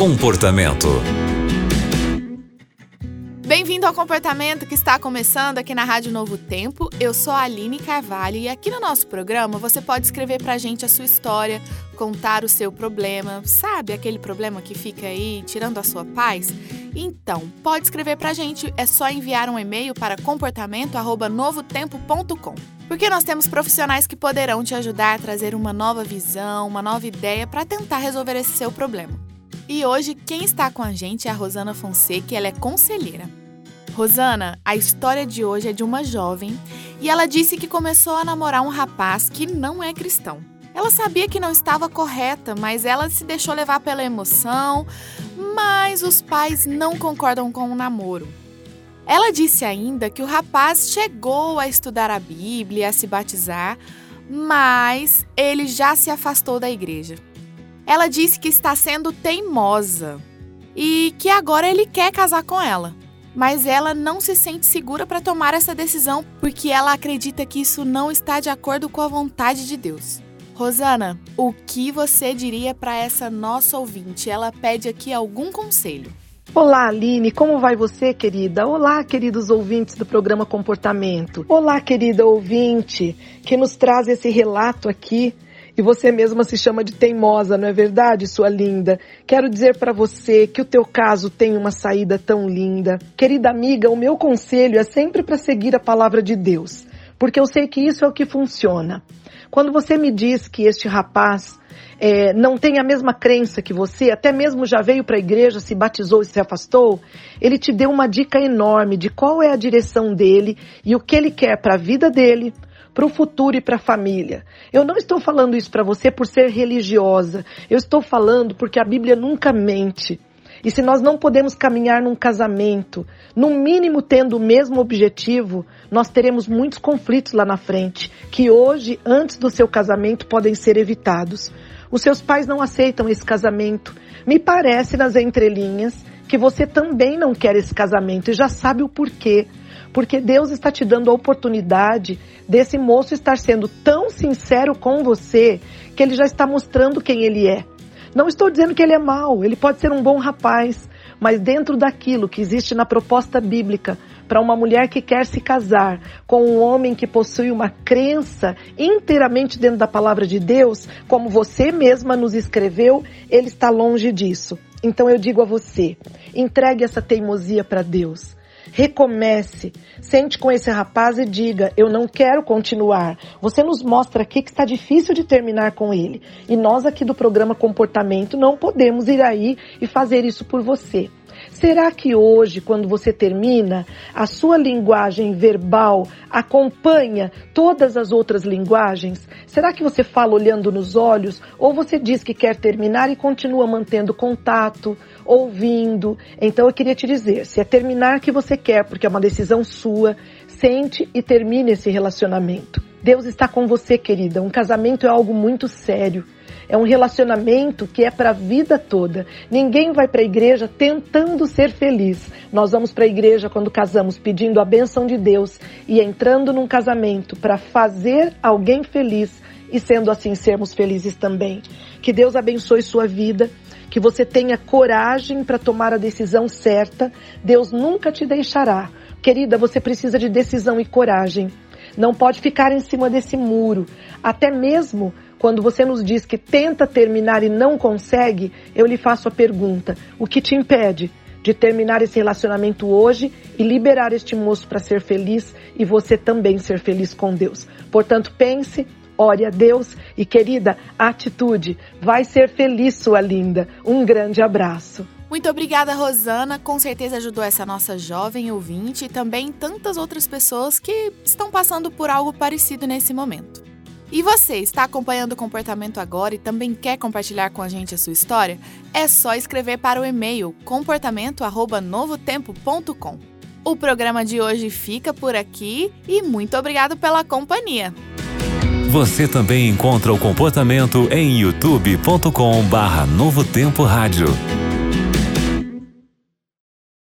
Comportamento. Bem-vindo ao Comportamento que está começando aqui na Rádio Novo Tempo. Eu sou a Aline Carvalho e aqui no nosso programa você pode escrever pra gente a sua história, contar o seu problema, sabe aquele problema que fica aí tirando a sua paz? Então, pode escrever pra gente, é só enviar um e-mail para comportamento@novotempo.com. Porque nós temos profissionais que poderão te ajudar a trazer uma nova visão, uma nova ideia para tentar resolver esse seu problema. E hoje quem está com a gente é a Rosana Fonseca, ela é conselheira. Rosana, a história de hoje é de uma jovem e ela disse que começou a namorar um rapaz que não é cristão. Ela sabia que não estava correta, mas ela se deixou levar pela emoção, mas os pais não concordam com o namoro. Ela disse ainda que o rapaz chegou a estudar a Bíblia, a se batizar, mas ele já se afastou da igreja. Ela disse que está sendo teimosa e que agora ele quer casar com ela. Mas ela não se sente segura para tomar essa decisão porque ela acredita que isso não está de acordo com a vontade de Deus. Rosana, o que você diria para essa nossa ouvinte? Ela pede aqui algum conselho. Olá, Aline, como vai você, querida? Olá, queridos ouvintes do programa Comportamento. Olá, querida ouvinte, que nos traz esse relato aqui e você mesma se chama de teimosa, não é verdade, sua linda? Quero dizer para você que o teu caso tem uma saída tão linda. Querida amiga, o meu conselho é sempre para seguir a palavra de Deus, porque eu sei que isso é o que funciona. Quando você me diz que este rapaz é, não tem a mesma crença que você, até mesmo já veio para a igreja, se batizou e se afastou, ele te deu uma dica enorme de qual é a direção dele e o que ele quer para a vida dele, para o futuro e para a família. Eu não estou falando isso para você por ser religiosa. Eu estou falando porque a Bíblia nunca mente. E se nós não podemos caminhar num casamento, no mínimo tendo o mesmo objetivo, nós teremos muitos conflitos lá na frente, que hoje, antes do seu casamento, podem ser evitados. Os seus pais não aceitam esse casamento. Me parece nas entrelinhas que você também não quer esse casamento e já sabe o porquê. Porque Deus está te dando a oportunidade desse moço estar sendo tão sincero com você que ele já está mostrando quem ele é. Não estou dizendo que ele é mau, ele pode ser um bom rapaz, mas dentro daquilo que existe na proposta bíblica para uma mulher que quer se casar com um homem que possui uma crença inteiramente dentro da palavra de Deus, como você mesma nos escreveu, ele está longe disso. Então eu digo a você, entregue essa teimosia para Deus. Recomece. Sente com esse rapaz e diga: Eu não quero continuar. Você nos mostra aqui que está difícil de terminar com ele. E nós aqui do programa Comportamento não podemos ir aí e fazer isso por você. Será que hoje, quando você termina, a sua linguagem verbal acompanha todas as outras linguagens? Será que você fala olhando nos olhos ou você diz que quer terminar e continua mantendo contato, ouvindo? Então eu queria te dizer, se é terminar que você quer, porque é uma decisão sua, sente e termine esse relacionamento. Deus está com você, querida. Um casamento é algo muito sério. É um relacionamento que é para a vida toda. Ninguém vai para a igreja tentando ser feliz. Nós vamos para a igreja quando casamos pedindo a bênção de Deus e entrando num casamento para fazer alguém feliz e sendo assim sermos felizes também. Que Deus abençoe sua vida, que você tenha coragem para tomar a decisão certa. Deus nunca te deixará. Querida, você precisa de decisão e coragem. Não pode ficar em cima desse muro. Até mesmo quando você nos diz que tenta terminar e não consegue, eu lhe faço a pergunta: o que te impede de terminar esse relacionamento hoje e liberar este moço para ser feliz e você também ser feliz com Deus? Portanto, pense, ore a Deus e, querida, atitude. Vai ser feliz, sua linda. Um grande abraço. Muito obrigada, Rosana. Com certeza ajudou essa nossa jovem ouvinte e também tantas outras pessoas que estão passando por algo parecido nesse momento. E você está acompanhando o comportamento agora e também quer compartilhar com a gente a sua história? É só escrever para o e-mail comportamento@novotempo.com. O programa de hoje fica por aqui e muito obrigado pela companhia. Você também encontra o comportamento em youtube.com/novotempo rádio.